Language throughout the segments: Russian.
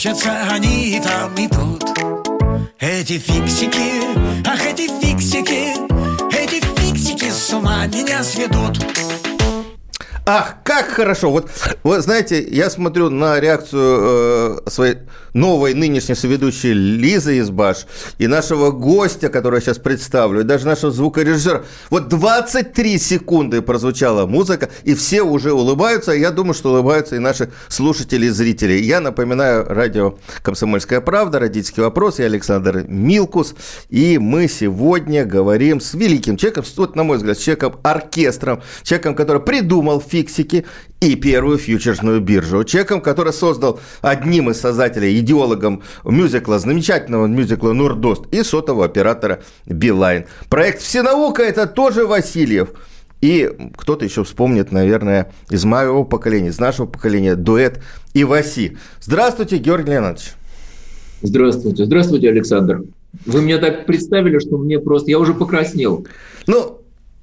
Мерещатся они и там, и тут? Эти фиксики, ах, эти фиксики Эти фиксики с ума меня сведут. Ах, как хорошо! Вот, вы знаете, я смотрю на реакцию э, своей новой нынешней соведущей Лизы Избаш и нашего гостя, которого я сейчас представлю, и даже нашего звукорежиссера. Вот 23 секунды прозвучала музыка, и все уже улыбаются, я думаю, что улыбаются и наши слушатели и зрители. Я напоминаю, радио «Комсомольская правда», «Родительский вопрос», я Александр Милкус, и мы сегодня говорим с великим человеком, вот, на мой взгляд, человеком-оркестром, человеком, который придумал фиксики и первую фьючерсную биржу. Человеком, который создал одним из создателей, идеологом мюзикла, замечательного мюзикла «Нурдост» и сотового оператора «Билайн». Проект «Всенаука» – это тоже Васильев. И кто-то еще вспомнит, наверное, из моего поколения, из нашего поколения, дуэт Иваси. Здравствуйте, Георгий Леонидович. Здравствуйте. Здравствуйте, Александр. Вы меня так представили, что мне просто... Я уже покраснел. Ну,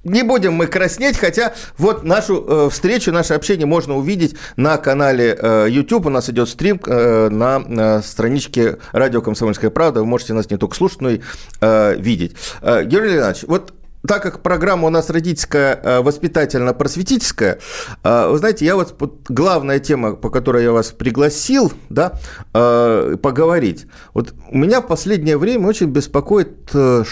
не будем мы краснеть, хотя вот нашу э, встречу, наше общение можно увидеть на канале э, YouTube. У нас идет стрим э, на э, страничке радио «Комсомольская правда». Вы можете нас не только слушать, но и э, видеть. Э, Георгий Леонидович, вот так как программа у нас родительская, э, воспитательно-просветительская, э, вы знаете, я вот главная тема, по которой я вас пригласил, да, э, поговорить. Вот меня в последнее время очень беспокоит, что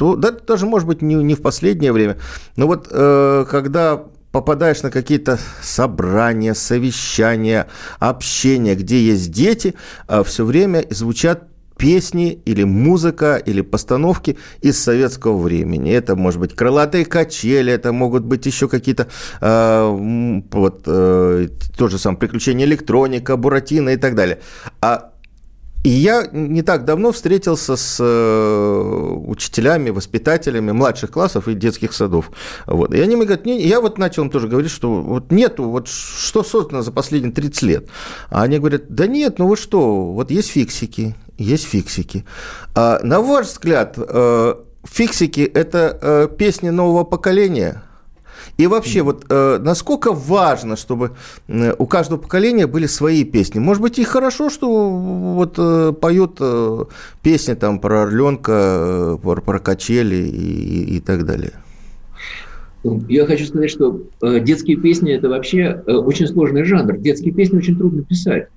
то, да, даже, может быть, не, не в последнее время, но вот э, когда попадаешь на какие-то собрания, совещания, общения, где есть дети, э, все время звучат песни или музыка или постановки из советского времени. Это может быть крылатые качели, это могут быть еще какие-то э, вот э, то же самое приключения электроника, Буратино и так далее. А и я не так давно встретился с э, учителями, воспитателями младших классов и детских садов. Вот. И они мне говорят, не, я вот начал им тоже говорить, что вот нету, вот что создано за последние 30 лет. А они говорят, да нет, ну вы что, вот есть фиксики, есть фиксики. А на ваш взгляд, э, фиксики – это э, песни нового поколения – и вообще, вот э, насколько важно, чтобы э, у каждого поколения были свои песни? Может быть, и хорошо, что вот э, поют э, песни там про Орленка, э, про, про качели и, и так далее. Я хочу сказать, что э, детские песни – это вообще э, очень сложный жанр. Детские песни очень трудно писать.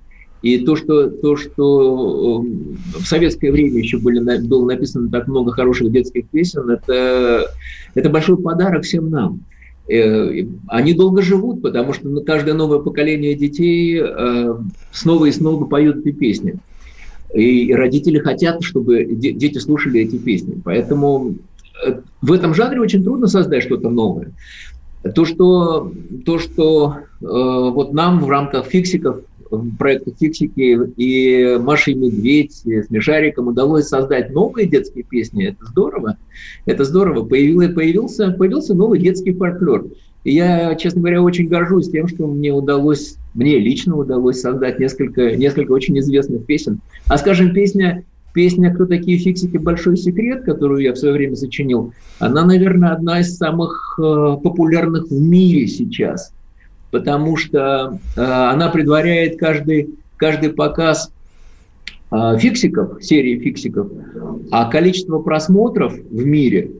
И то, что, то, что э, в советское время еще были, было написано так много хороших детских песен, это, это большой подарок всем нам. Э, они долго живут, потому что каждое новое поколение детей э, снова и снова поют эти песни. И родители хотят, чтобы дети слушали эти песни. Поэтому э, в этом жанре очень трудно создать что-то новое. То, что, то, что вот нам в рамках фиксиков проекта «Фиксики» и «Маша и Медведь» с Мишариком удалось создать новые детские песни. Это здорово. Это здорово. Появился, появился, появился новый детский фольклор. И я, честно говоря, очень горжусь тем, что мне удалось, мне лично удалось создать несколько, несколько очень известных песен. А, скажем, песня Песня «Кто такие фиксики? Большой секрет», которую я в свое время сочинил, она, наверное, одна из самых э, популярных в мире сейчас – потому что э, она предваряет каждый, каждый показ э, фиксиков, серии фиксиков, а количество просмотров в мире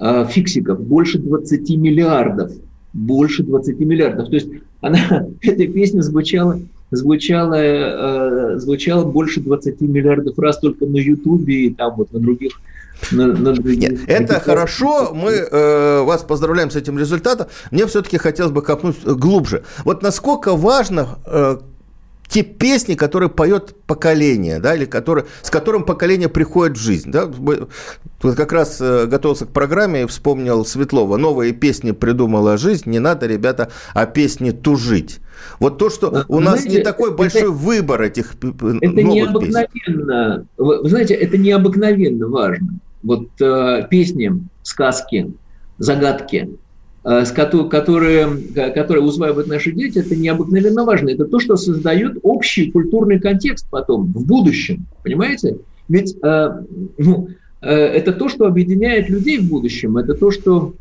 э, фиксиков больше 20 миллиардов. Больше 20 миллиардов. То есть она, эта песня звучала, звучала, э, звучала больше 20 миллиардов раз только на Ютубе и там вот на других на, на Нет, это хорошо, мы э, вас поздравляем с этим результатом. Мне все-таки хотелось бы копнуть глубже. Вот насколько важно э, те песни, которые поет поколение, да, или которые, с которым поколение приходит в жизнь. Да? Вот как раз э, готовился к программе и вспомнил Светлова. Новые песни придумала жизнь, не надо, ребята, а песни тужить. Вот то, что у нас знаете, не такой большой это, выбор этих это новых необыкновенно, песен. Вы знаете, это необыкновенно важно. Вот э, песни, сказки, загадки, э, которые, которые усваивают наши дети, это необыкновенно важно. Это то, что создает общий культурный контекст потом, в будущем. Понимаете? Ведь э, ну, э, это то, что объединяет людей в будущем. Это то, что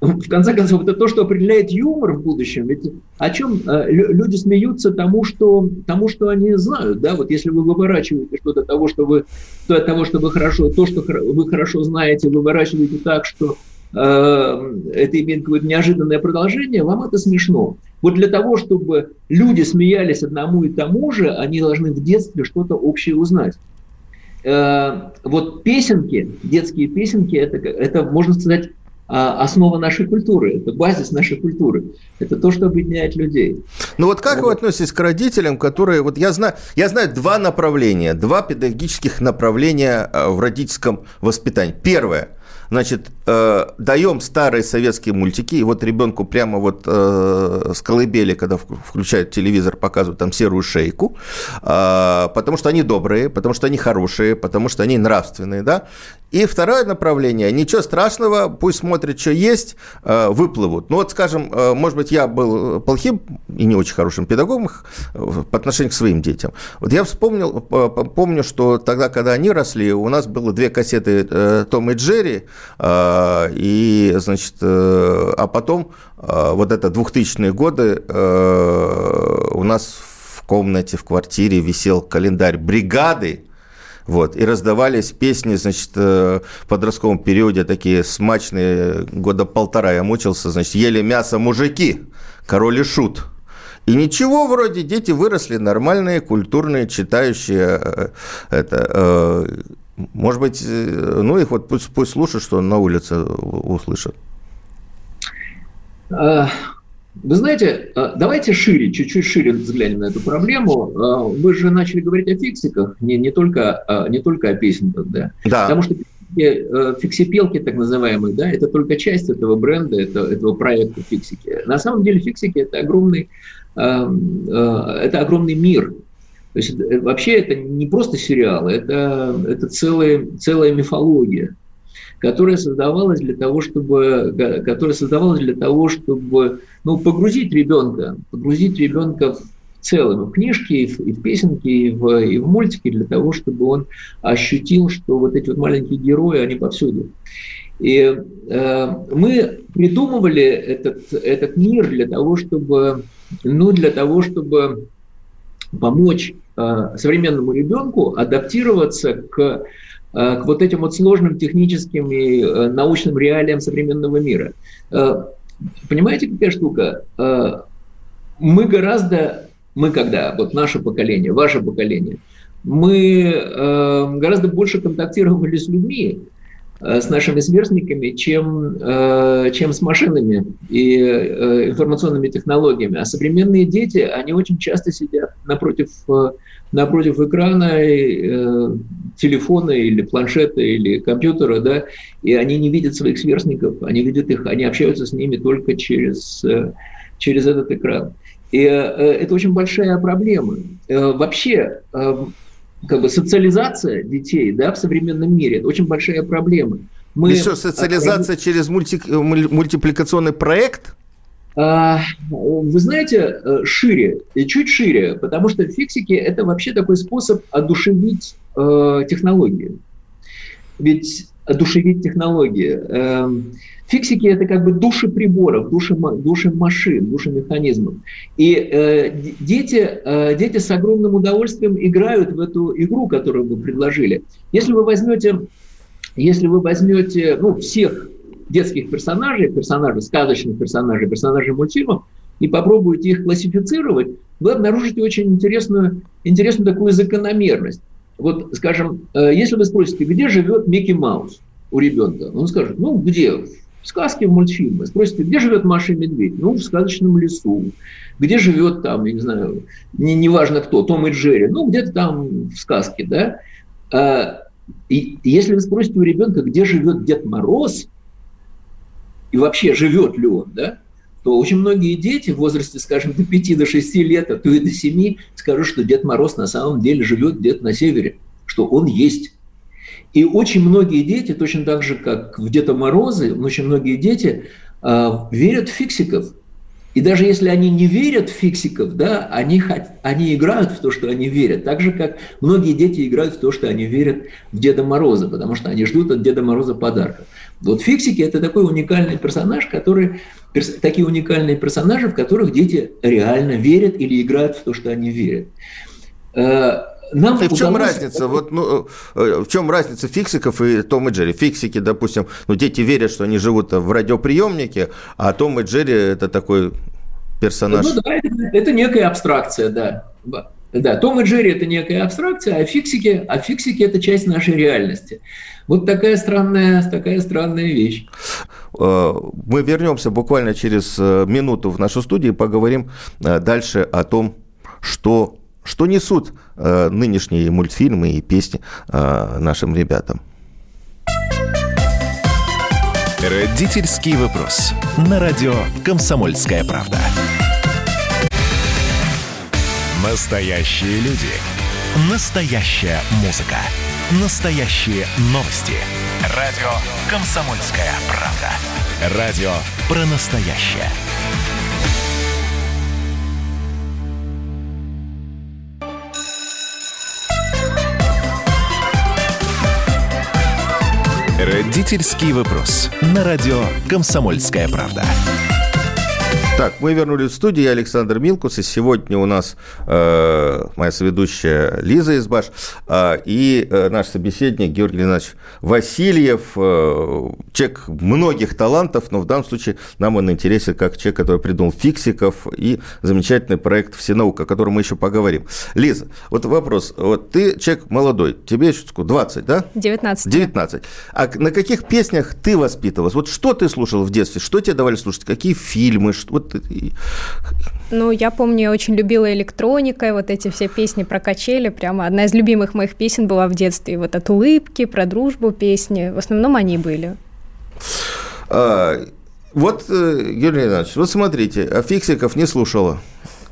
в конце концов, это то, что определяет юмор в будущем. Ведь о чем э, люди смеются тому, что, тому, что они знают. Да? Вот если вы выворачиваете что-то того, что вы, то, того, что вы хорошо, то, что вы хорошо знаете, выворачиваете так, что э, это имеет какое-то неожиданное продолжение, вам это смешно. Вот для того, чтобы люди смеялись одному и тому же, они должны в детстве что-то общее узнать. Э, вот песенки, детские песенки, это, это можно сказать, основа нашей культуры, это базис нашей культуры, это то, что объединяет людей. Ну вот как вот. вы относитесь к родителям, которые, вот я знаю, я знаю два направления, два педагогических направления э, в родительском воспитании. Первое – Значит, э, даем старые советские мультики, и вот ребенку прямо вот э, с колыбели, когда включают телевизор, показывают там серую шейку, э, потому что они добрые, потому что они хорошие, потому что они нравственные, да. И второе направление, ничего страшного, пусть смотрят, что есть, э, выплывут. Ну вот, скажем, э, может быть, я был плохим и не очень хорошим педагогом э, по отношению к своим детям. Вот я вспомнил, помню, что тогда, когда они росли, у нас было две кассеты Том и Джерри, и, значит, э, а потом а, вот это 2000-е годы э, у нас в комнате, в квартире висел календарь бригады, вот, и раздавались песни, значит, э, в подростковом периоде такие смачные, года полтора я мучился, значит, ели мясо мужики, король и шут. И ничего, вроде дети выросли нормальные, культурные, читающие это, может быть, э, ну их вот пусть, пусть слушают, что на улице услышат. А, вы знаете, а, давайте шире, чуть-чуть шире взглянем на эту проблему. Вы же начали говорить о фиксиках, не, не, только, не только о песенках, да? Да. Потому что э, фиксипелки, так называемые, да, это только часть этого бренда, это, этого проекта фиксики. На самом деле фиксики это огромный, это огромный мир, то есть это, вообще это не просто сериал, это, это целая, целая мифология, которая создавалась для того, чтобы, которая создавалась для того, чтобы ну, погрузить ребенка, погрузить ребенка в целом, в книжки, и в, и в песенки, и в, и в мультики, для того, чтобы он ощутил, что вот эти вот маленькие герои, они повсюду. И э, мы придумывали этот, этот мир для того, чтобы, ну, для того, чтобы помочь э, современному ребенку адаптироваться к, э, к вот этим вот сложным техническим и э, научным реалиям современного мира. Понимаете, какая штука? Мы гораздо, мы когда, вот наше поколение, ваше поколение, мы гораздо больше контактировали с людьми, с нашими сверстниками, чем, э, чем с машинами и э, информационными технологиями. А современные дети, они очень часто сидят напротив, напротив экрана телефона или планшета или компьютера, да, и они не видят своих сверстников, они видят их, они общаются с ними только через, через этот экран. И это очень большая проблема. Вообще, как бы социализация детей да, в современном мире – это очень большая проблема. Мы... И что, социализация а, через мульти... мультипликационный проект? А, вы знаете, э, шире, и чуть шире, потому что фиксики – это вообще такой способ одушевить э, технологии. Ведь одушевить технологии. Э, Фиксики – это как бы души приборов, души, души машин, души механизмов. И э, дети, э, дети с огромным удовольствием играют в эту игру, которую вы предложили. Если вы возьмете, если вы возьмете ну, всех детских персонажей, персонажей, сказочных персонажей, персонажей мультфильмов, и попробуете их классифицировать, вы обнаружите очень интересную, интересную такую закономерность. Вот, скажем, э, если вы спросите, где живет Микки Маус у ребенка, он скажет, ну, где? сказки в мультфильмы. Спросите, где живет Маша и Медведь? Ну, в сказочном лесу. Где живет там, я не знаю, не, неважно кто, Том и Джерри. Ну, где-то там в сказке, да. А, и если вы спросите у ребенка, где живет Дед Мороз, и вообще живет ли он, да, то очень многие дети в возрасте, скажем, до 5 до 6 лет, а то и до 7, скажут, что Дед Мороз на самом деле живет где-то на севере, что он есть. И очень многие дети, точно так же, как в Деда Морозы, очень многие дети э, верят в фиксиков. И даже если они не верят в фиксиков, да, они, они играют в то, что они верят. Так же, как многие дети играют в то, что они верят в Деда Мороза, потому что они ждут от Деда Мороза подарков. Вот фиксики – это такой уникальный персонаж, который, перс, такие уникальные персонажи, в которых дети реально верят или играют в то, что они верят. Э, нам и в чем удалось... разница? Вот, ну, э, в чем разница фиксиков и Том и Джерри? Фиксики, допустим, ну, дети верят, что они живут в радиоприемнике, а Том и Джерри – это такой персонаж. Ну, да, это, это некая абстракция, да. Да, Том и Джерри – это некая абстракция, а фиксики, а фиксики – это часть нашей реальности. Вот такая странная, такая странная вещь. Э, мы вернемся буквально через э, минуту в нашу студию и поговорим дальше о том, что что несут э, нынешние мультфильмы и песни э, нашим ребятам? Родительский вопрос. На радио «Комсомольская правда». Настоящие люди. Настоящая музыка. Настоящие новости. Радио «Комсомольская правда». Радио про настоящее. Родительский вопрос. На радио «Комсомольская правда». Так, мы вернулись в студию. Я Александр Милкус. И сегодня у нас э, моя соведущая Лиза Избаш э, и э, наш собеседник Георгий Леонидович Васильев. Э, человек многих талантов, но в данном случае нам он интересен как человек, который придумал фиксиков и замечательный проект «Всенаука», о котором мы еще поговорим. Лиза, вот вопрос. Вот ты человек молодой, тебе еще 20, да? 19. 19. А на каких песнях ты воспитывалась? Вот что ты слушал в детстве? Что тебе давали слушать? Какие фильмы? Вот ну, я помню, я очень любила электроника, вот эти все песни про качели, прямо одна из любимых моих песен была в детстве. Вот от улыбки, про дружбу песни, в основном они были. А, вот, э, Юрий Иванович, вот смотрите, а фиксиков не слушала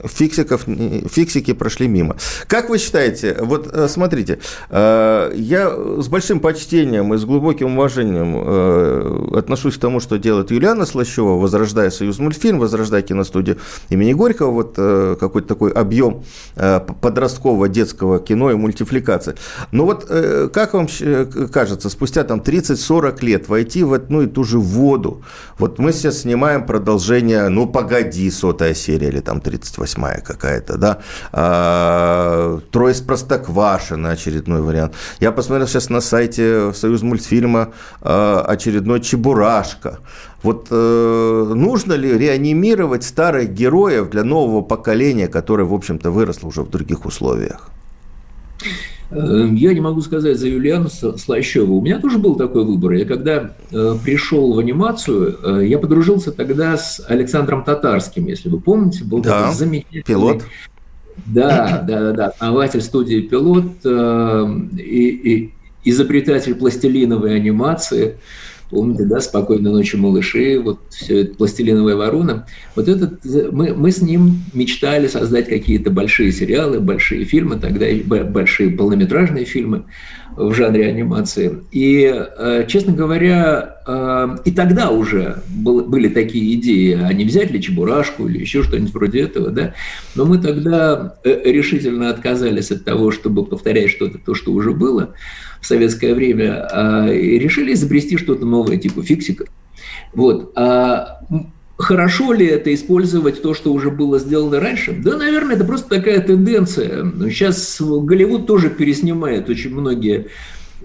фиксиков, фиксики прошли мимо. Как вы считаете, вот э, смотрите, э, я с большим почтением и с глубоким уважением э, отношусь к тому, что делает Юлиана Слащева, возрождая Союз мультфильм, возрождая киностудию имени Горького, вот какой-то такой объем подросткового детского кино и мультипликации. Но вот как вам кажется, спустя там 30-40 лет войти в одну и ту же воду, вот мы сейчас снимаем продолжение, ну, погоди, сотая серия или там 38 восьмая какая-то, да, а, Трое из Простоквашино, очередной вариант. Я посмотрел сейчас на сайте Союз мультфильма а, очередной Чебурашка. Вот э, нужно ли реанимировать старых героев для нового поколения, которое, в общем-то, выросло уже в других условиях? Эм, я не могу сказать за Юлиану Слащеву. У меня тоже был такой выбор. Я когда э, пришел в анимацию, э, я подружился тогда с Александром Татарским, если вы помните. Был да, такой замечательный... пилот. Да, да, да, да. Основатель студии «Пилот» э, и, и изобретатель пластилиновой анимации – Помните, да, «Спокойной ночи, малыши», вот все это «Пластилиновая ворона». Вот этот, мы, мы с ним мечтали создать какие-то большие сериалы, большие фильмы, тогда большие полнометражные фильмы в жанре анимации. И, э, честно говоря, э, и тогда уже были такие идеи, а не взять ли Чебурашку или еще что-нибудь вроде этого, да. Но мы тогда э, решительно отказались от того, чтобы повторять что-то, то, что уже было в советское время, а, и решили изобрести что-то новое, типа фиксиков. Вот. Хорошо ли это использовать то, что уже было сделано раньше? Да, наверное, это просто такая тенденция. Сейчас Голливуд тоже переснимает очень многие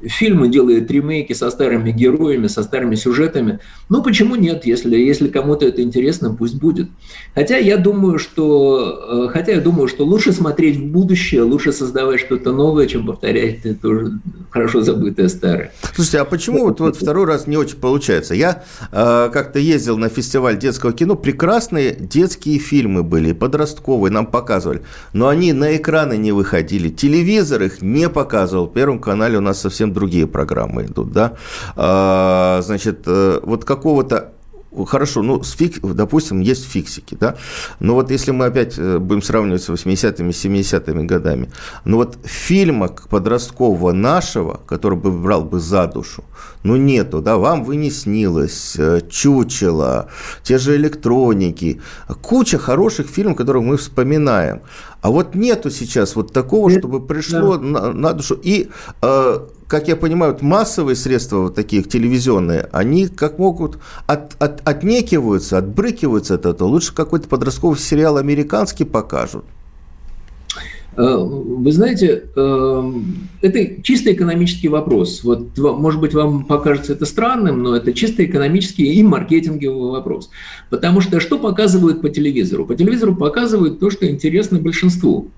фильмы, делает ремейки со старыми героями, со старыми сюжетами. Ну, почему нет? Если, если кому-то это интересно, пусть будет. Хотя я думаю, что, э, хотя я думаю, что лучше смотреть в будущее, лучше создавать что-то новое, чем повторять это уже хорошо забытое старое. Слушайте, а почему вот, вот второй раз не очень получается? Я э, как-то ездил на фестиваль детского кино, прекрасные детские фильмы были, подростковые, нам показывали, но они на экраны не выходили, телевизор их не показывал. Первом канале у нас совсем другие программы идут, да. А, значит, э, вот какого-то Хорошо, ну, с фик, допустим, есть фиксики, да, но вот если мы опять э, будем сравнивать с 80-ми, 70-ми годами, ну вот фильма подросткового нашего, который бы брал бы за душу, ну нету, да, вам вы не снилось, э, чучело, те же электроники, куча хороших фильмов, которые мы вспоминаем. А вот нету сейчас вот такого, чтобы пришло да. на, на душу. И, э, как я понимаю, массовые средства вот таких телевизионные, они как могут от, от, отнекиваются, отбрыкиваются от этого. Лучше какой-то подростковый сериал американский покажут. Э, вы знаете, эм, это чисто экономический вопрос. Вот, может быть, вам покажется это странным, но это чисто экономический и маркетинговый вопрос. Потому что что показывают по телевизору? По телевизору показывают то, что интересно большинству.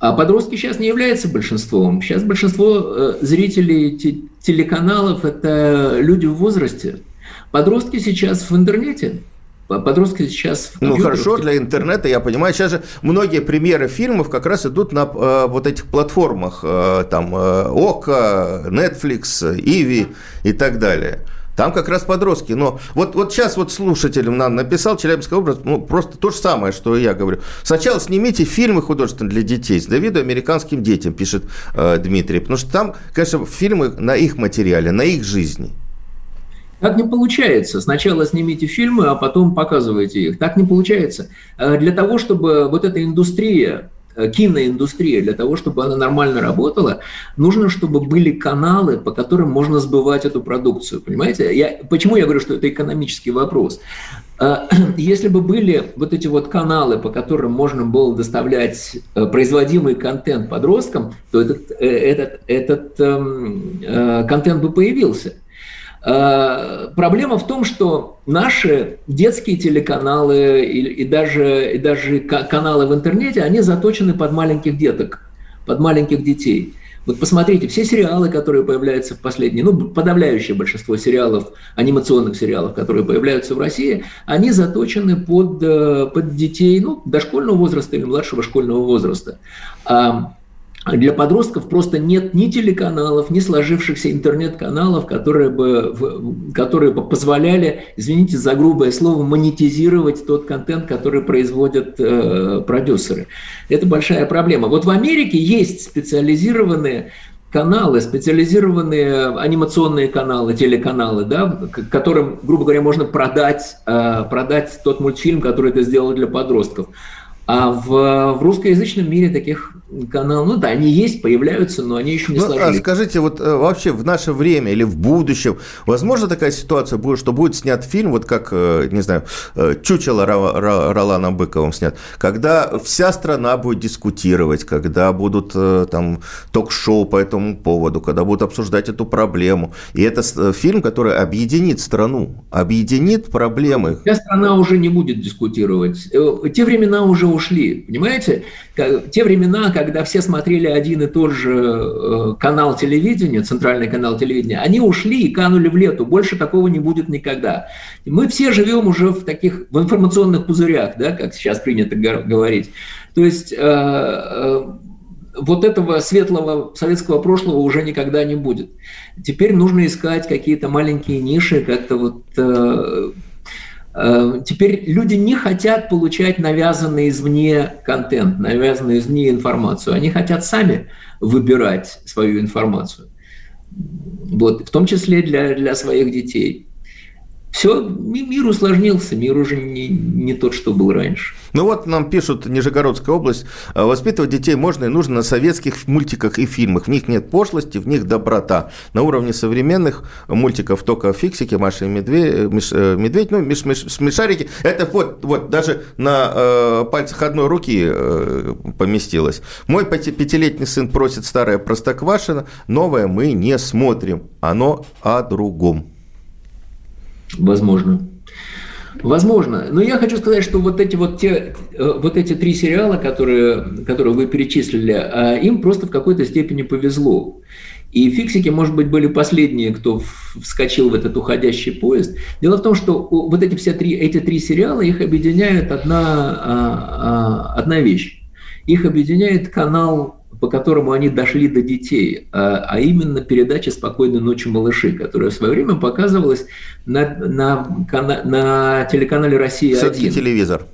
А подростки сейчас не являются большинством. Сейчас большинство э, зрителей телеканалов – это люди в возрасте. Подростки сейчас в интернете – Подростки сейчас... Ну хорошо, для интернета, я понимаю. Сейчас же многие премьеры фильмов как раз идут на э, вот этих платформах. Э, там э, ОКО, Netflix, Иви и так далее. Там как раз подростки. Но вот, вот сейчас вот слушателям нам написал Челябинский образ, ну, просто то же самое, что я говорю. Сначала снимите фильмы художественные для детей с Давиду американским детям, пишет э, Дмитрий. Потому что там, конечно, фильмы на их материале, на их жизни. Так не получается. Сначала снимите фильмы, а потом показывайте их. Так не получается. Э, для того, чтобы вот эта индустрия, киноиндустрия, для того, чтобы она нормально работала, нужно, чтобы были каналы, по которым можно сбывать эту продукцию. Понимаете? Я, почему я говорю, что это экономический вопрос? Э, если бы были вот эти вот каналы, по которым можно было доставлять производимый контент подросткам, то этот, этот, этот эм, контент бы появился. Э, проблема в том, что наши детские телеканалы и, и, даже, и даже каналы в интернете, они заточены под маленьких деток, под маленьких детей. Вот посмотрите, все сериалы, которые появляются в последние, ну, подавляющее большинство сериалов, анимационных сериалов, которые появляются в России, они заточены под, э, под детей, ну, дошкольного возраста или младшего школьного возраста. А для подростков просто нет ни телеканалов, ни сложившихся интернет-каналов, которые бы, которые бы позволяли, извините за грубое слово, монетизировать тот контент, который производят э, продюсеры. Это большая проблема. Вот в Америке есть специализированные каналы, специализированные анимационные каналы, телеканалы, да, которым, грубо говоря, можно продать, э, продать тот мультфильм, который это сделал для подростков. А в, в русскоязычном мире таких каналов, ну да, они есть, появляются, но они еще не ну, сложились. А скажите, вот э, вообще в наше время или в будущем, возможно такая ситуация будет, что будет снят фильм, вот как, э, не знаю, э, «Чучело» Ролана Быковым снят, когда вся страна будет дискутировать, когда будут там ток-шоу по этому поводу, когда будут обсуждать эту проблему. И это фильм, который объединит страну, объединит проблемы. Вся страна уже не будет дискутировать. Те времена уже ушли. Понимаете? Те времена, когда все смотрели один и тот же э, канал телевидения, центральный канал телевидения, они ушли и канули в лету. Больше такого не будет никогда. Мы все живем уже в таких в информационных пузырях, да, как сейчас принято говорить. То есть э, э, вот этого светлого советского прошлого уже никогда не будет. Теперь нужно искать какие-то маленькие ниши, как-то вот Э, теперь люди не хотят получать навязанный извне контент, навязанную извне информацию. Они хотят сами выбирать свою информацию. Вот, в том числе для, для своих детей. Все, мир усложнился, мир уже не, не тот, что был раньше. Ну вот нам пишут, Нижегородская область, «А воспитывать детей можно и нужно на советских мультиках и фильмах. В них нет пошлости, в них доброта. На уровне современных мультиков только фиксики, Маша и Медведь, Миш, э, Медведь ну, миш, миш, смешарики. Это вот, вот даже на э, пальцах одной руки э, поместилось. Мой пятилетний сын просит старое Простоквашино, новое мы не смотрим. Оно о другом. Возможно. Возможно. Но я хочу сказать, что вот эти вот те, э, вот эти три сериала, которые, которые вы перечислили, а, им просто в какой-то степени повезло. И фиксики, может быть, были последние, кто вскочил в этот уходящий поезд. Дело в том, что вот эти все три, эти три сериала, их объединяет одна, а, а, одна вещь. Их объединяет канал по которому они дошли до детей, а, а именно передача «Спокойной ночи, малыши», которая в свое время показывалась на, на, на телеканале «Россия-1». Все-таки телевизор.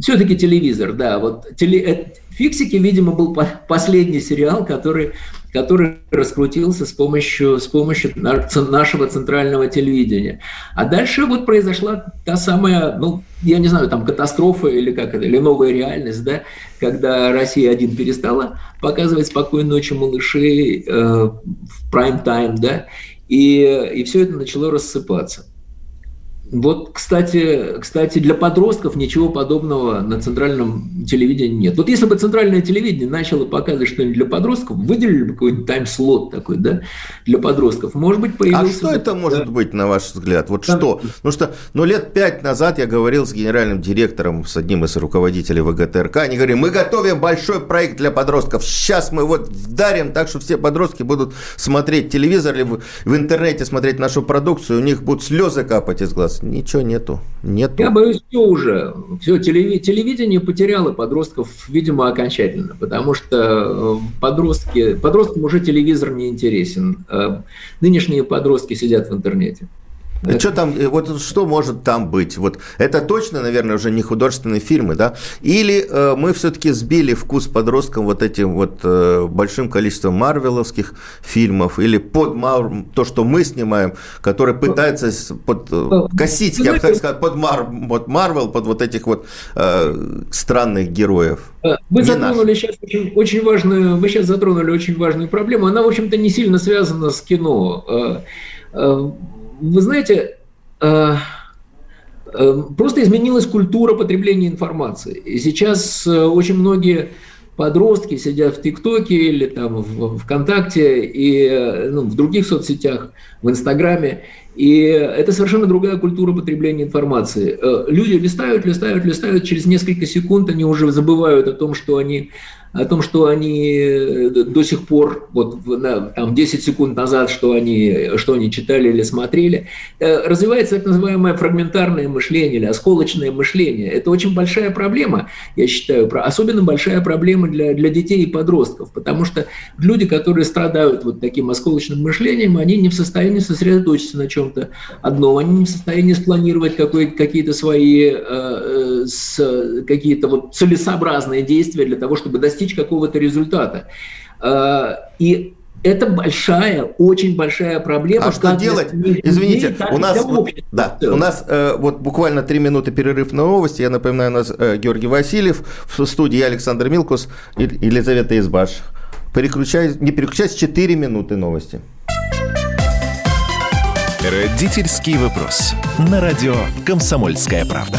Все-таки телевизор, да. Вот теле... Э, Фиксики, видимо, был последний сериал, который который раскрутился с помощью, с помощью нашего центрального телевидения. А дальше вот произошла та самая, ну, я не знаю, там катастрофа или как это, или новая реальность, да, когда Россия один перестала показывать «Спокойной ночи, малыши» э, в прайм-тайм, да, и, и все это начало рассыпаться. Вот, кстати, кстати, для подростков ничего подобного на центральном телевидении нет. Вот если бы центральное телевидение начало показывать что-нибудь для подростков, выделили бы какой-нибудь тайм-слот такой, да, для подростков, может быть, появился... А что это может быть, на ваш взгляд? Вот Там... что? Ну что, ну лет пять назад я говорил с генеральным директором, с одним из руководителей ВГТРК, они говорили, мы готовим большой проект для подростков, сейчас мы вот вдарим так, что все подростки будут смотреть телевизор или в, в интернете смотреть нашу продукцию, у них будут слезы капать из глаз ничего нету. нету. Я боюсь, все уже. Все, телевидение потеряло подростков, видимо, окончательно, потому что э, подростки, подросткам уже телевизор не интересен. Э, нынешние подростки сидят в интернете. Это... Что там, э, вот что может там быть? Вот это точно, наверное, уже не художественные фильмы, да? Или э, мы все-таки сбили вкус подросткам вот этим вот э, большим количеством марвеловских фильмов или под Мар... то, что мы снимаем, который пытается под э, косить, я бы так сказал, под, Мар... под Марвел, под вот этих вот э, странных героев. Э, вы не затронули наш. сейчас очень, очень важную, вы сейчас затронули очень важную проблему. Она, в общем-то, не сильно связана с кино вы знаете, э, э, просто изменилась культура потребления информации. И сейчас э, очень многие подростки сидят в ТикТоке или там в ВКонтакте и ну, в других соцсетях, в Инстаграме, и это совершенно другая культура потребления информации. Люди листают, листают, листают, через несколько секунд они уже забывают о том, что они о том, что они э, до сих пор, вот там 10 секунд назад, что они, что они читали или смотрели, э, развивается так называемое фрагментарное мышление или осколочное мышление. Это очень большая проблема, я считаю, особенно большая проблема для, для детей и подростков, потому что люди, которые страдают вот таким осколочным мышлением, они не в состоянии сосредоточиться на чем-то одном, они не в состоянии спланировать какие-то свои э, э какие-то вот целесообразные действия для того, чтобы достичь достичь какого-то результата. А, и это большая, очень большая проблема. А что делать? Извините, людей, у нас, вот, да, у нас э, вот буквально три минуты перерыв на новости. Я напоминаю, у нас э, Георгий Васильев, в студии Александр Милкус и Елизавета Избаш. Переключай, не переключайся, 4 минуты новости. Родительский вопрос. На радио «Комсомольская правда».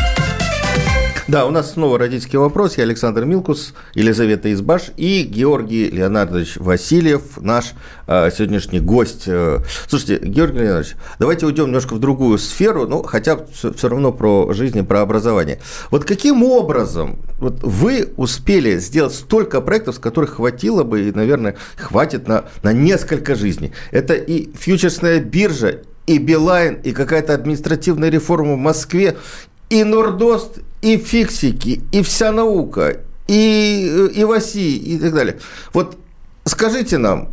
Да, у нас снова родительский вопрос. Я Александр Милкус, Елизавета Избаш и Георгий Леонардович Васильев, наш э, сегодняшний гость. Э, слушайте, Георгий Леонардович, давайте уйдем немножко в другую сферу, ну, хотя все, все равно про жизнь и про образование. Вот каким образом вот вы успели сделать столько проектов, с которых хватило бы и, наверное, хватит на, на несколько жизней? Это и фьючерсная биржа, и Билайн, и какая-то административная реформа в Москве, и Нордост, и фиксики, и вся наука, и, и ВАСИ, и так далее. Вот скажите нам,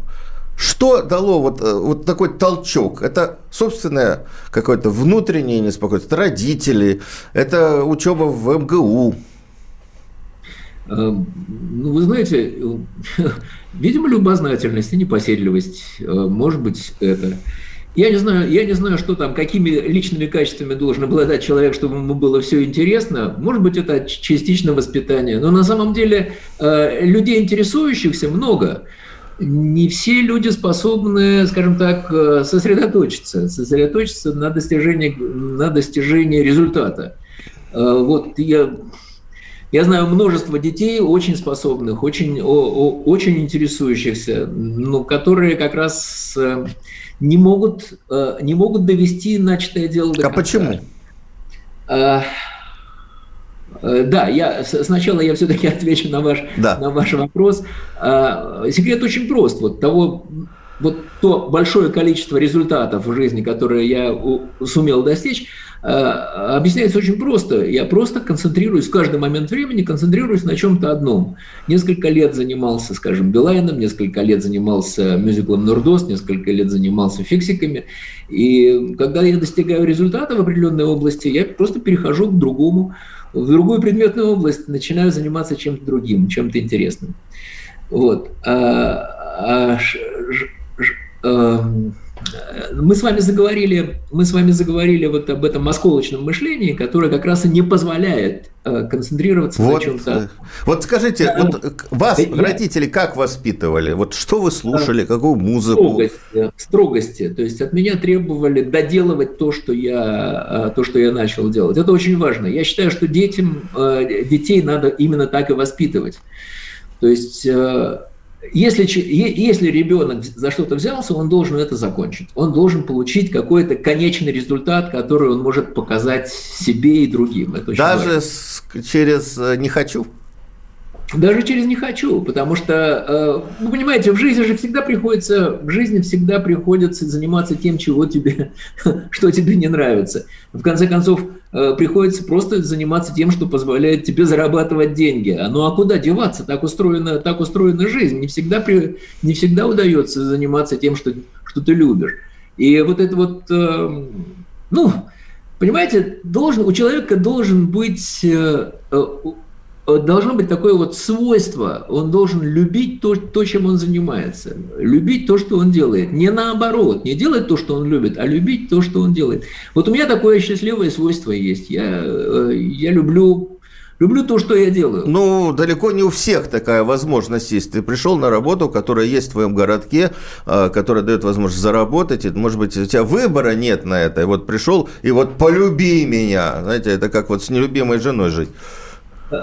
что дало вот, э, вот такой толчок? Это собственное какое-то внутреннее неспокойство, родители, это учеба в МГУ. Э, ну, вы знаете, видимо, любознательность и непоседливость, э, может быть, это. Я не знаю, я не знаю, что там, какими личными качествами должен обладать человек, чтобы ему было все интересно. Может быть, это частично воспитание. Но на самом деле э, людей, интересующихся, много. Не все люди способны, скажем так, э, сосредоточиться, сосредоточиться на достижении, на достижении результата. Э, вот я я знаю множество детей, очень способных, очень, очень интересующихся, но которые как раз не могут, э, не могут довести начатое дело до а конца. почему? А, э, да, я, сначала я все-таки отвечу на ваш, да. на ваш вопрос. Секрет очень прост. Вот того, вот то большое количество результатов в жизни, которые я сумел достичь, объясняется очень просто. Я просто концентрируюсь в каждый момент времени, концентрируюсь на чем-то одном. Несколько лет занимался, скажем, Билайном, несколько лет занимался мюзиклом Нурдос, несколько лет занимался фиксиками. И когда я достигаю результата в определенной области, я просто перехожу к другому, в другую предметную область, начинаю заниматься чем-то другим, чем-то интересным. Вот. А, а, ш, ш, ш, а, мы с вами заговорили, мы с вами заговорили вот об этом осколочном мышлении, которое как раз и не позволяет э, концентрироваться вот, на чем-то. Э, вот скажите, да, вот вас я, родители как воспитывали? Вот что вы слушали, какую музыку? Строгости, строгости. То есть от меня требовали доделывать то, что я, э, то, что я начал делать. Это очень важно. Я считаю, что детям, детей надо именно так и воспитывать. То есть если, если ребенок за что-то взялся, он должен это закончить. Он должен получить какой-то конечный результат, который он может показать себе и другим. Это Даже с, через э, «не хочу»? Даже через не хочу, потому что, э, вы понимаете, в жизни же всегда приходится, в жизни всегда приходится заниматься тем, чего тебе, что тебе не нравится. В конце концов, э, приходится просто заниматься тем, что позволяет тебе зарабатывать деньги. А ну а куда деваться? Так устроена, так устроена жизнь. Не всегда, не всегда удается заниматься тем, что, что ты любишь. И вот это вот, э, ну, понимаете, должен, у человека должен быть должно быть такое вот свойство. Он должен любить то, то, чем он занимается. Любить то, что он делает. Не наоборот, не делать то, что он любит, а любить то, что он делает. Вот у меня такое счастливое свойство есть. Я, э, я люблю Люблю то, что я делаю. Ну, далеко не у всех такая возможность есть. Ты пришел на работу, которая есть в твоем городке, э, которая дает возможность заработать. И, может быть, у тебя выбора нет на это. И вот пришел, и вот полюби меня. Знаете, это как вот с нелюбимой женой жить.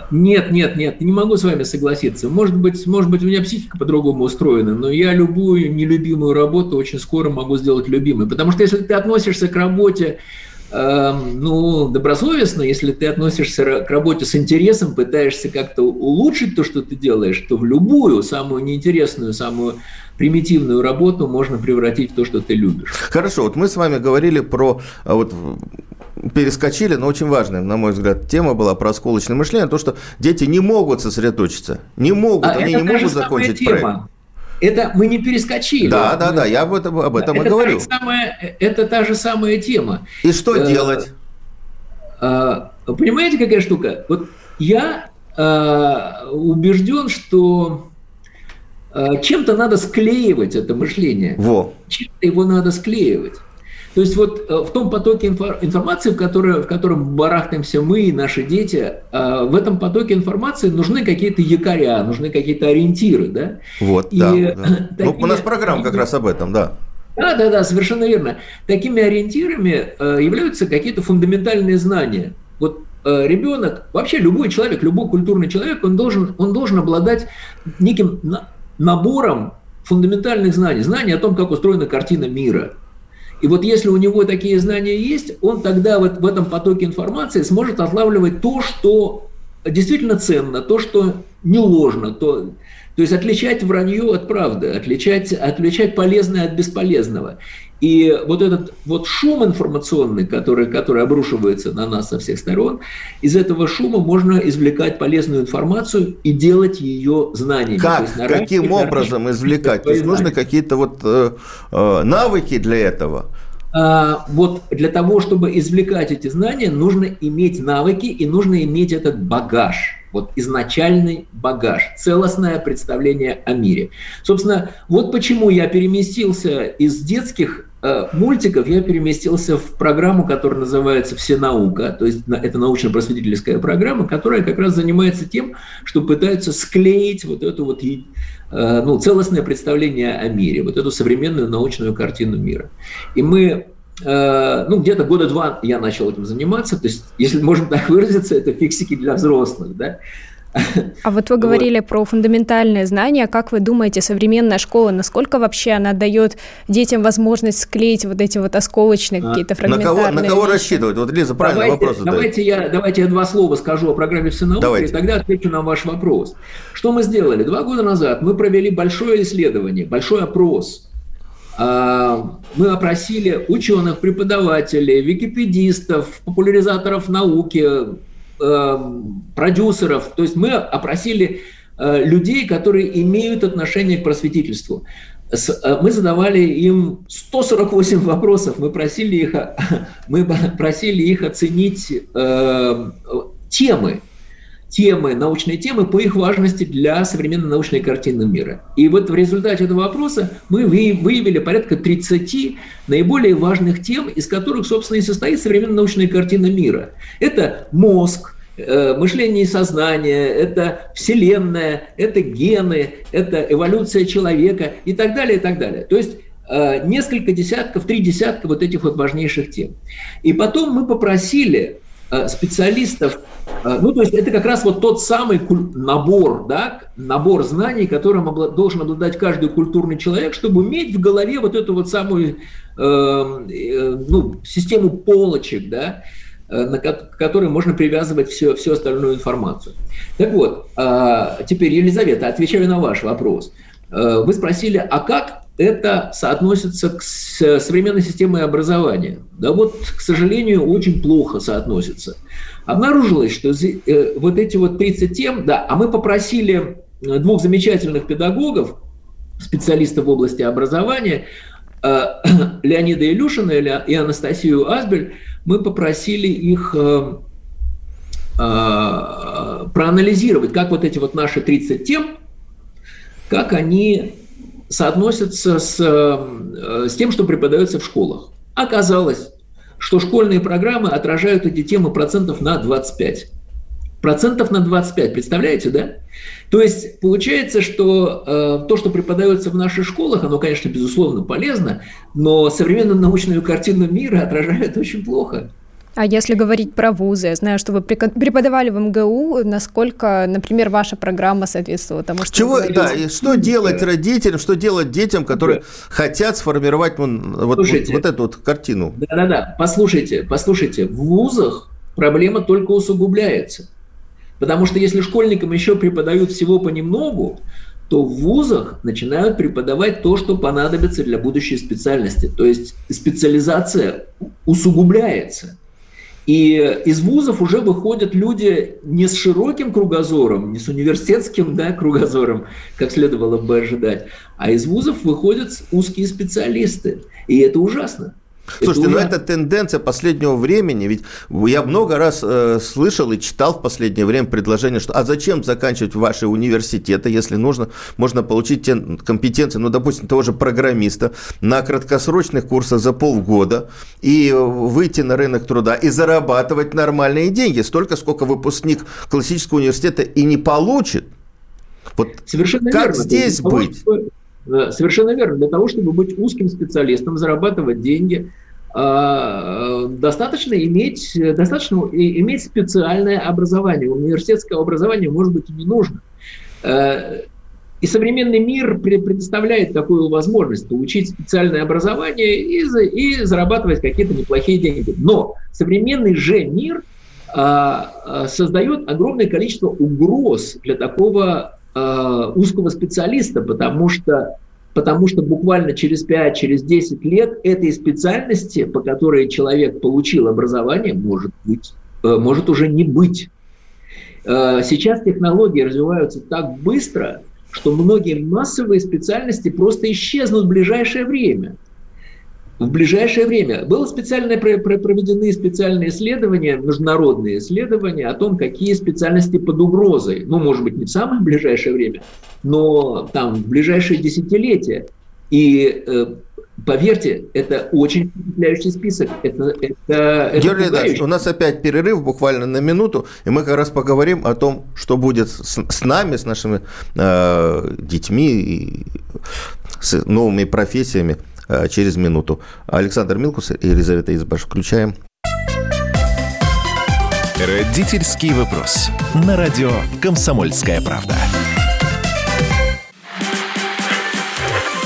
Нет, нет, нет, не могу с вами согласиться. Может быть, может быть, у меня психика по-другому устроена, но я любую нелюбимую работу очень скоро могу сделать любимой. Потому что если ты относишься к работе э, ну, добросовестно, если ты относишься к работе с интересом, пытаешься как-то улучшить то, что ты делаешь, то в любую, самую неинтересную, самую примитивную работу можно превратить в то, что ты любишь. Хорошо, вот мы с вами говорили про а, вот перескочили, но очень важная, на мой взгляд, тема была про осколочное мышление, то, что дети не могут сосредоточиться, не могут, а они не могут закончить тема. проект. Это мы не перескочили. Да, да, да, я об этом, об этом это и говорю. Самая, это та же самая тема. И что э, делать? Э, понимаете, какая штука? Вот я э, убежден, что э, чем-то надо склеивать это мышление. Во. Чем-то его надо склеивать. То есть вот э, в том потоке информации, в, которой, в котором барахтаемся мы и наши дети, э, в этом потоке информации нужны какие-то якоря, нужны какие-то ориентиры. Да? Вот, и, да. да. Такие, ну, у нас программа как раз об этом, да. Да, да, да, совершенно верно. Такими ориентирами э, являются какие-то фундаментальные знания. Вот э, ребенок, вообще любой человек, любой культурный человек, он должен, он должен обладать неким набором фундаментальных знаний, знаний о том, как устроена картина мира. И вот если у него такие знания есть, он тогда вот в этом потоке информации сможет отлавливать то, что действительно ценно, то, что не ложно, то, то есть отличать вранье от правды, отличать, отличать полезное от бесполезного. И вот этот вот шум информационный, который, который обрушивается на нас со всех сторон, из этого шума можно извлекать полезную информацию и делать ее знаниями. Как? Каким образом извлекать? То есть нужны какие-то вот э, э, навыки для этого? А, вот для того, чтобы извлекать эти знания, нужно иметь навыки и нужно иметь этот багаж, вот изначальный багаж, целостное представление о мире. Собственно, вот почему я переместился из детских мультиков, я переместился в программу, которая называется «Все наука», то есть это научно-просветительская программа, которая как раз занимается тем, что пытается склеить вот эту вот Э, ну, целостное представление о мире, вот эту современную научную картину мира. И мы э, ну, где-то года два я начал этим заниматься, то есть, если можно так выразиться, это фиксики для взрослых, да, а вот вы говорили вот. про фундаментальные знания. Как вы думаете, современная школа, насколько вообще она дает детям возможность склеить вот эти вот осколочные а, какие-то фрагментарные На кого, на кого рассчитывать? Вот Лиза правильный давайте, вопрос задает. Давайте я, давайте я два слова скажу о программе «Всенаука», и тогда отвечу на ваш вопрос. Что мы сделали? Два года назад мы провели большое исследование, большой опрос а, мы опросили ученых, преподавателей, википедистов, популяризаторов науки, Эм, продюсеров. То есть мы опросили э, людей, которые имеют отношение к просветительству. Э, мы задавали им 148 вопросов, мы просили их, мы просили их оценить э, темы, темы, научные темы по их важности для современной научной картины мира. И вот в результате этого опроса мы выявили порядка 30 наиболее важных тем, из которых, собственно, и состоит современная научная картина мира. Это мозг, э, мышление и сознание, это Вселенная, это гены, это эволюция человека и так далее, и так далее. То есть э, несколько десятков, три десятка вот этих вот важнейших тем. И потом мы попросили специалистов, э, ну, то есть это как раз вот тот самый набор, да, набор знаний, которым должен обладать каждый культурный человек, чтобы иметь в голове вот эту вот самую, э, э, ну, систему полочек, да, э, на которой можно привязывать все, всю остальную информацию. Так вот, э, теперь, Елизавета, отвечаю на ваш вопрос. Э, вы спросили, а как это соотносится с современной системой образования. Да вот, к сожалению, очень плохо соотносится. Обнаружилось, что э, вот эти вот 30 тем, да, а мы попросили э, двух замечательных педагогов, специалистов в области образования, э, Леонида Илюшина и Анастасию Азбель, мы попросили их проанализировать, как вот эти вот наши 30 тем, как они соотносятся с, э, с тем, что преподается в школах. Оказалось, что школьные программы отражают эти темы процентов на 25. Процентов на 25, представляете, да? То есть получается, что э, то, что преподается в наших школах, оно, конечно, безусловно полезно, но современную научную картину мира отражает очень плохо. А если говорить про вузы, я знаю, что вы преподавали в МГУ, насколько, например, ваша программа соответствовала тому, что Чего, да, и что делать родителям, что делать детям, которые да. хотят сформировать вот, вот, вот эту вот картину? Да-да-да, послушайте, послушайте, в вузах проблема только усугубляется. Потому что если школьникам еще преподают всего понемногу, то в вузах начинают преподавать то, что понадобится для будущей специальности. То есть специализация усугубляется. И из вузов уже выходят люди не с широким кругозором, не с университетским да, кругозором, как следовало бы ожидать, а из вузов выходят узкие специалисты. И это ужасно. Слушайте, это ну это тенденция последнего времени, ведь я много раз э, слышал и читал в последнее время предложение, что а зачем заканчивать ваши университеты, если нужно, можно получить те компетенции, ну, допустим, того же программиста на краткосрочных курсах за полгода и выйти на рынок труда и зарабатывать нормальные деньги, столько, сколько выпускник классического университета и не получит. Вот Совершенно как верно. здесь быть? Э, совершенно верно. Для того, чтобы быть узким специалистом, зарабатывать деньги, э, достаточно иметь, достаточно иметь специальное образование. Университетское образование, может быть, и не нужно. Э, и современный мир предоставляет такую возможность получить специальное образование и, и зарабатывать какие-то неплохие деньги. Но современный же мир создает огромное количество угроз для такого а, узкого специалиста, потому что потому что буквально через 5, через 10 лет этой специальности, по которой человек получил образование, может, быть, э, может уже не быть. Э, сейчас технологии развиваются так быстро, что многие массовые специальности просто исчезнут в ближайшее время. В ближайшее время было специальное, проведены специальные исследования, международные исследования о том, какие специальности под угрозой. Ну, может быть, не в самое ближайшее время, но там в ближайшие десятилетия. И э, Поверьте, это очень впечатляющий список. Это, это, Георгий Ильич, у нас опять перерыв буквально на минуту, и мы как раз поговорим о том, что будет с, с нами, с нашими э, детьми, и с новыми профессиями через минуту. Александр Милкус и Елизавета Избаш. Включаем. Родительский вопрос. На радио «Комсомольская правда».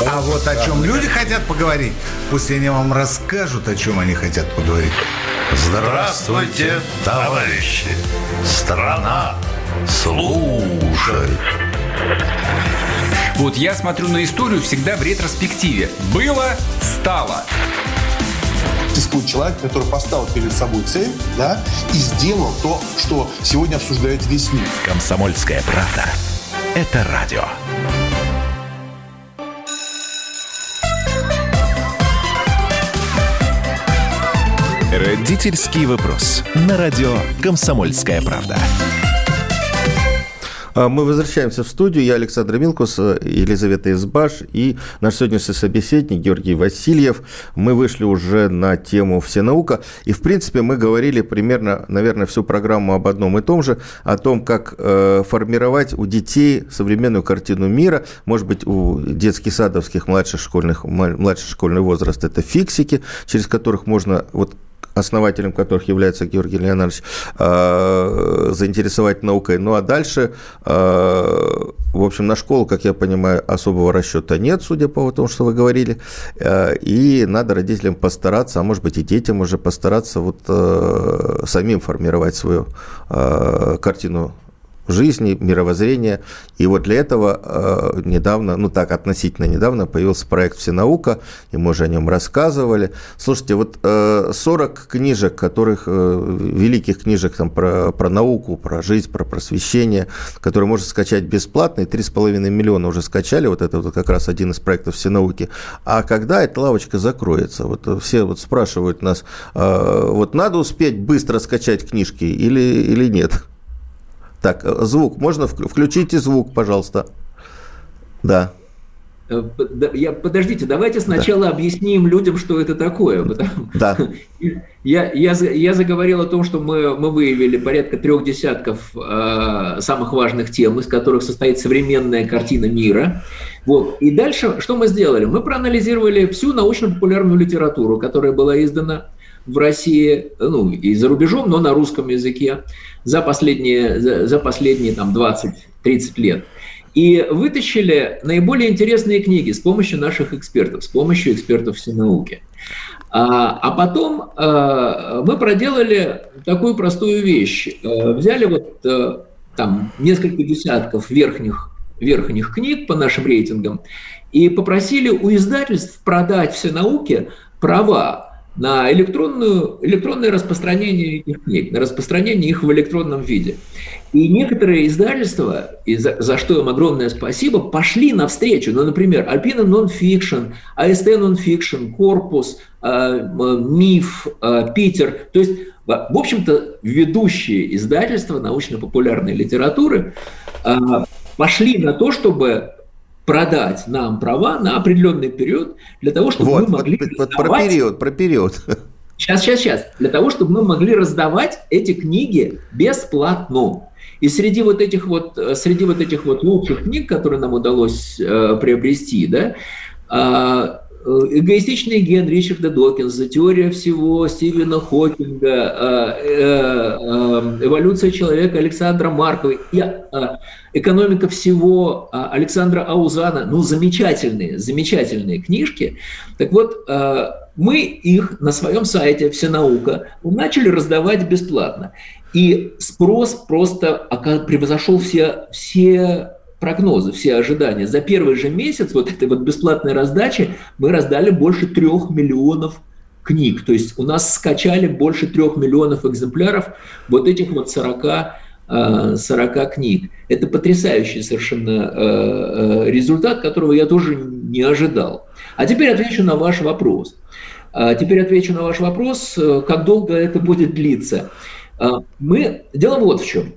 А вот о чем люди хотят поговорить, пусть они вам расскажут, о чем они хотят поговорить. Здравствуйте, товарищи! Страна слушает! Вот я смотрю на историю всегда в ретроспективе. Было, стало. Существует человек, который поставил перед собой цель, да, и сделал то, что сегодня обсуждает весь мир. Комсомольская правда. Это радио. Родительский вопрос. На радио «Комсомольская правда». А, мы возвращаемся в студию. Я Александр Милкус, Елизавета Избаш и наш сегодняшний собеседник Георгий Васильев. Мы вышли уже на тему «Всенаука». И, в принципе, мы говорили примерно, наверное, всю программу об одном и том же, о том, как э, формировать у детей современную картину мира. Может быть, у детских садовских, младших школьных, младший школьный возраст – это фиксики, через которых можно вот основателем которых является Георгий Леонидович, э, заинтересовать наукой. Ну а дальше, э, в общем, на школу, как я понимаю, особого расчета нет, судя по тому, что вы говорили. Э, и надо родителям постараться, а может быть и детям уже постараться вот самим формировать свою картину жизни, мировоззрения. И вот для этого э, недавно, ну так, относительно недавно появился проект «Всенаука», и мы уже о нем рассказывали. Слушайте, вот э, 40 книжек, которых, э, великих книжек там, про, про науку, про жизнь, про просвещение, которые можно скачать бесплатно, и 3,5 миллиона уже скачали, вот это вот как раз один из проектов «Всенауки». А когда эта лавочка закроется? Вот все вот спрашивают нас, э, вот надо успеть быстро скачать книжки или, или нет? Так, звук. Можно включите звук, пожалуйста. Да. Э, я, подождите, давайте сначала да. объясним людям, что это такое. Да. Я, я, я заговорил о том, что мы, мы выявили порядка трех десятков э, самых важных тем, из которых состоит современная картина мира. Вот. И дальше что мы сделали? Мы проанализировали всю научно-популярную литературу, которая была издана в России, ну и за рубежом, но на русском языке за последние, за, последние там, 20-30 лет. И вытащили наиболее интересные книги с помощью наших экспертов, с помощью экспертов всей науки. А, а потом а, мы проделали такую простую вещь. А, взяли вот а, там несколько десятков верхних, верхних книг по нашим рейтингам и попросили у издательств продать все науки права на электронную, электронное распространение этих книг, на распространение их в электронном виде. И некоторые издательства, и за, за что им огромное спасибо, пошли навстречу. Ну, например, Alpina Nonfiction, AST Nonfiction, Корпус, э, Миф, э, Питер. То есть, в общем-то, ведущие издательства научно-популярной литературы э, пошли на то, чтобы продать нам права на определенный период для того, чтобы вот, мы могли вот, вот про период, про период. Сейчас, сейчас, сейчас. Для того, чтобы мы могли раздавать эти книги бесплатно. И среди вот этих вот, э, среди вот этих вот лучших книг, которые нам удалось э, приобрести, да, э, эгоистичный ген Ричарда Докинса, теория всего Стивена Хокинга, эволюция человека Александра Маркова, и экономика всего Александра Аузана, ну, замечательные, замечательные книжки. Так вот, мы их на своем сайте «Всенаука» начали раздавать бесплатно. И спрос просто превзошел все, все прогнозы, все ожидания. За первый же месяц вот этой вот бесплатной раздачи мы раздали больше трех миллионов книг. То есть у нас скачали больше трех миллионов экземпляров вот этих вот 40 40 э, книг. Это потрясающий совершенно э, э, результат, которого я тоже не ожидал. А теперь отвечу на ваш вопрос. А теперь отвечу на ваш вопрос, как долго это будет длиться. Мы... Дело вот в чем.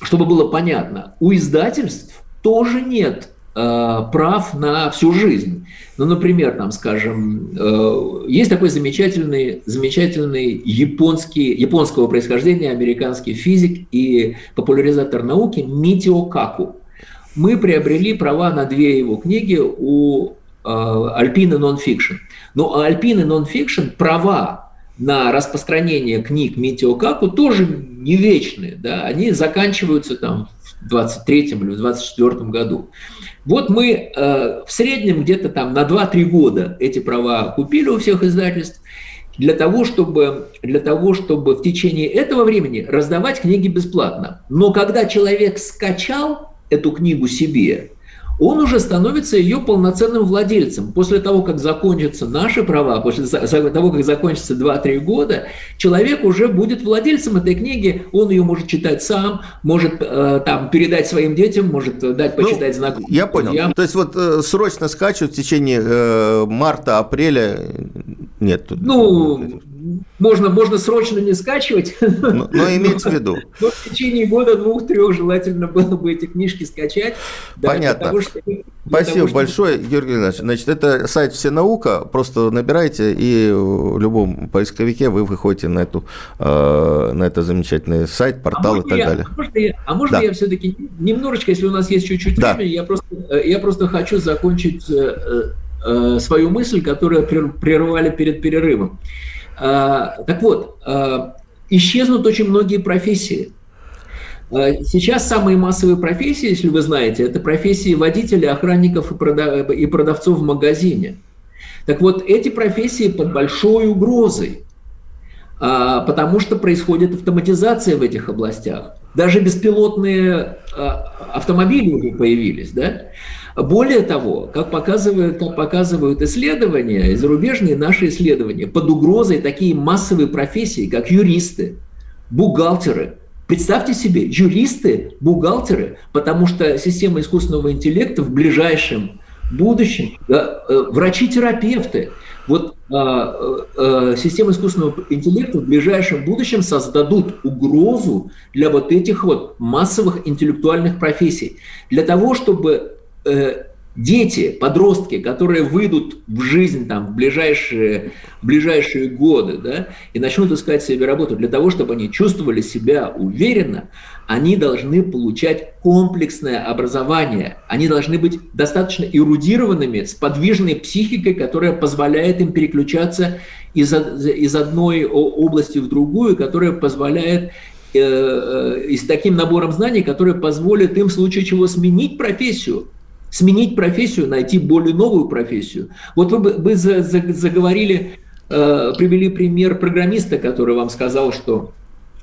Чтобы было понятно, у издательств тоже нет прав на всю жизнь. Ну, например, там, скажем, э, есть такой замечательный, замечательный японский, японского происхождения американский физик и популяризатор науки Митио Каку. Мы приобрели права на две его книги у э, Alpine Nonfiction. Но у Alpine Nonfiction права на распространение книг Митио Каку тоже не вечные. Да? Они заканчиваются там в 23 или в 24 году. Вот мы э, в среднем где-то там на 2-3 года эти права купили у всех издательств для того, чтобы, для того, чтобы в течение этого времени раздавать книги бесплатно. Но когда человек скачал эту книгу себе, он уже становится ее полноценным владельцем. После того, как закончатся наши права, после того, как закончится 2-3 года, человек уже будет владельцем этой книги, он ее может читать сам, может э, там передать своим детям, может дать ну, почитать ну, знакомым. Я понял. Друзьям. То есть вот э, срочно скачивать в течение э, марта-апреля нет. Ну, можно, можно срочно не скачивать. Но, но имеется в виду. Но в течение года, двух-трех желательно было бы эти книжки скачать. Понятно. Того, что, Спасибо того, большое, что... Георгий Иванович. Значит, это сайт «Все наука». Просто набирайте, и в любом поисковике вы выходите на, эту, э, на это замечательный сайт, портал а и так я, далее. А можно я, а можно да. я все-таки немножечко, если у нас есть чуть-чуть да. времени, я просто, э, я просто хочу закончить э, э, свою мысль, которую прервали перед перерывом. А, так вот, а, исчезнут очень многие профессии. А, сейчас самые массовые профессии, если вы знаете, это профессии водителей, охранников и продавцов в магазине. Так вот, эти профессии под большой угрозой, потому что происходит автоматизация в этих областях. Даже беспилотные автомобили уже появились, да? Более того, как показывают, как показывают исследования, зарубежные наши исследования, под угрозой такие массовые профессии, как юристы, бухгалтеры. Представьте себе, юристы, бухгалтеры, потому что система искусственного интеллекта в ближайшем будущем, да, э, врачи-терапевты, вот а, а, система искусственного интеллекта в ближайшем будущем создадут угрозу для вот этих вот массовых интеллектуальных профессий. Для того, чтобы э, дети, подростки, которые выйдут в жизнь там, в ближайшие, ближайшие годы да, и начнут искать себе работу, для того, чтобы они чувствовали себя уверенно, они должны получать комплексное образование. Они должны быть достаточно эрудированными, с подвижной психикой, которая позволяет им переключаться из, из одной области в другую, которая позволяет э, э, и с таким набором знаний, который позволит им в случае чего сменить профессию, сменить профессию, найти более новую профессию. Вот вы, вы заговорили, э, привели пример программиста, который вам сказал, что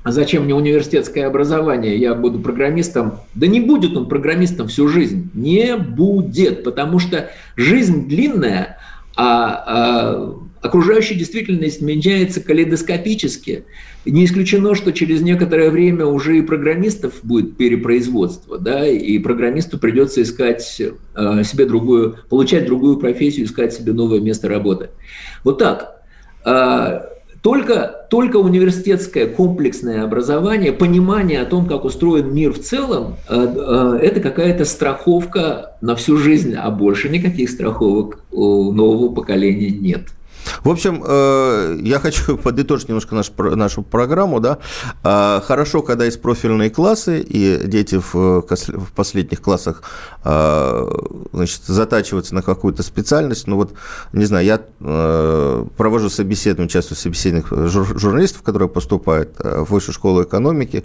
зачем мне университетское образование, я буду программистом. Да не будет он программистом всю жизнь, не будет, потому что жизнь длинная, а, а окружающая действительность меняется калейдоскопически. Не исключено, что через некоторое время уже и программистов будет перепроизводство, да, и программисту придется искать э, себе другую, получать другую профессию, искать себе новое место работы. Вот так. Э, только, только университетское комплексное образование, понимание о том, как устроен мир в целом, э, э, это какая-то страховка на всю жизнь, а больше никаких страховок у нового поколения нет. В общем, э, я хочу подытожить немножко нашу, нашу программу. Да? А, хорошо, когда есть профильные классы, и дети в, в последних классах значит, затачиваются на какую-то специальность. Ну вот, не знаю, я э, провожу собеседование, участвую в собеседованиях журналистов, которые поступают в высшую школу экономики.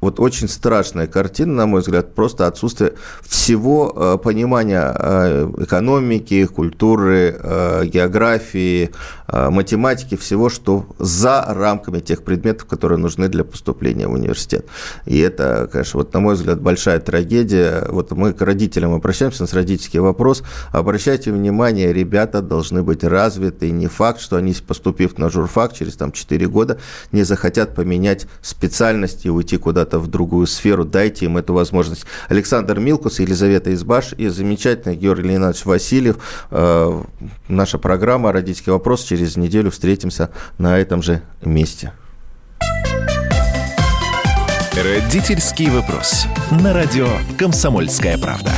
Вот очень страшная картина, на мой взгляд, просто отсутствие всего э, понимания э, экономики, культуры, э, географии, математики, всего, что за рамками тех предметов, которые нужны для поступления в университет. И это, конечно, вот, на мой взгляд, большая трагедия. Вот мы к родителям обращаемся, нас родительский вопрос. Обращайте внимание, ребята должны быть развиты. Не факт, что они, поступив на журфак, через там, 4 года не захотят поменять специальность и уйти куда-то куда-то в другую сферу, дайте им эту возможность. Александр Милкус, Елизавета Избаш и замечательный Георгий Леонидович Васильев. Э, наша программа «Родительский вопрос». Через неделю встретимся на этом же месте. Родительский вопрос. На радио «Комсомольская правда».